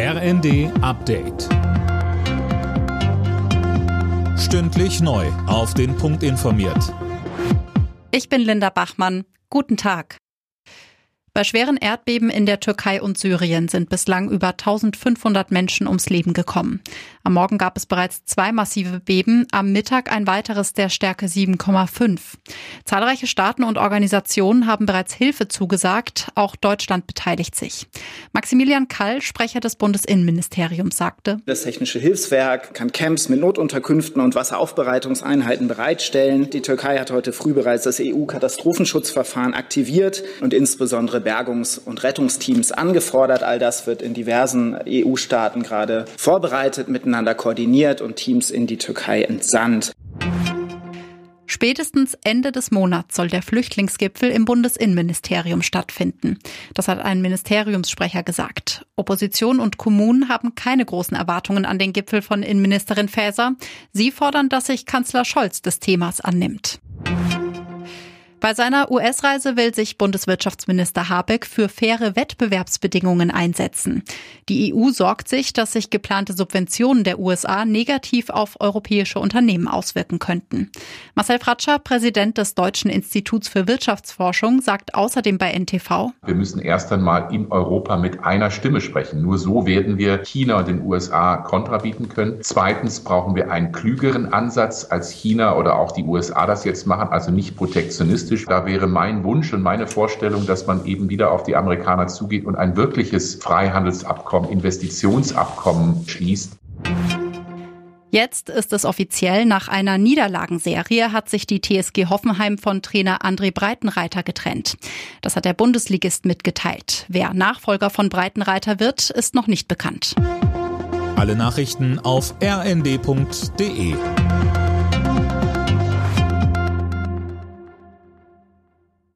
RND Update. Stündlich neu. Auf den Punkt informiert. Ich bin Linda Bachmann. Guten Tag. Bei schweren Erdbeben in der Türkei und Syrien sind bislang über 1500 Menschen ums Leben gekommen. Am Morgen gab es bereits zwei massive Beben, am Mittag ein weiteres der Stärke 7,5. Zahlreiche Staaten und Organisationen haben bereits Hilfe zugesagt, auch Deutschland beteiligt sich. Maximilian Kall, Sprecher des Bundesinnenministeriums, sagte, Das Technische Hilfswerk kann Camps mit Notunterkünften und Wasseraufbereitungseinheiten bereitstellen. Die Türkei hat heute früh bereits das EU-Katastrophenschutzverfahren aktiviert und insbesondere Bergungs- und Rettungsteams angefordert. All das wird in diversen EU-Staaten gerade vorbereitet, miteinander koordiniert und Teams in die Türkei entsandt. Spätestens Ende des Monats soll der Flüchtlingsgipfel im Bundesinnenministerium stattfinden. Das hat ein Ministeriumssprecher gesagt. Opposition und Kommunen haben keine großen Erwartungen an den Gipfel von Innenministerin Faeser. Sie fordern, dass sich Kanzler Scholz des Themas annimmt. Bei seiner US-Reise will sich Bundeswirtschaftsminister Habeck für faire Wettbewerbsbedingungen einsetzen. Die EU sorgt sich, dass sich geplante Subventionen der USA negativ auf europäische Unternehmen auswirken könnten. Marcel Fratscher, Präsident des Deutschen Instituts für Wirtschaftsforschung, sagt außerdem bei NTV, Wir müssen erst einmal in Europa mit einer Stimme sprechen. Nur so werden wir China und den USA Kontra bieten können. Zweitens brauchen wir einen klügeren Ansatz, als China oder auch die USA das jetzt machen, also nicht protektionistisch da wäre mein Wunsch und meine Vorstellung, dass man eben wieder auf die Amerikaner zugeht und ein wirkliches Freihandelsabkommen, Investitionsabkommen schließt. Jetzt ist es offiziell, nach einer Niederlagenserie hat sich die TSG Hoffenheim von Trainer André Breitenreiter getrennt. Das hat der Bundesligist mitgeteilt. Wer Nachfolger von Breitenreiter wird, ist noch nicht bekannt. Alle Nachrichten auf rnd.de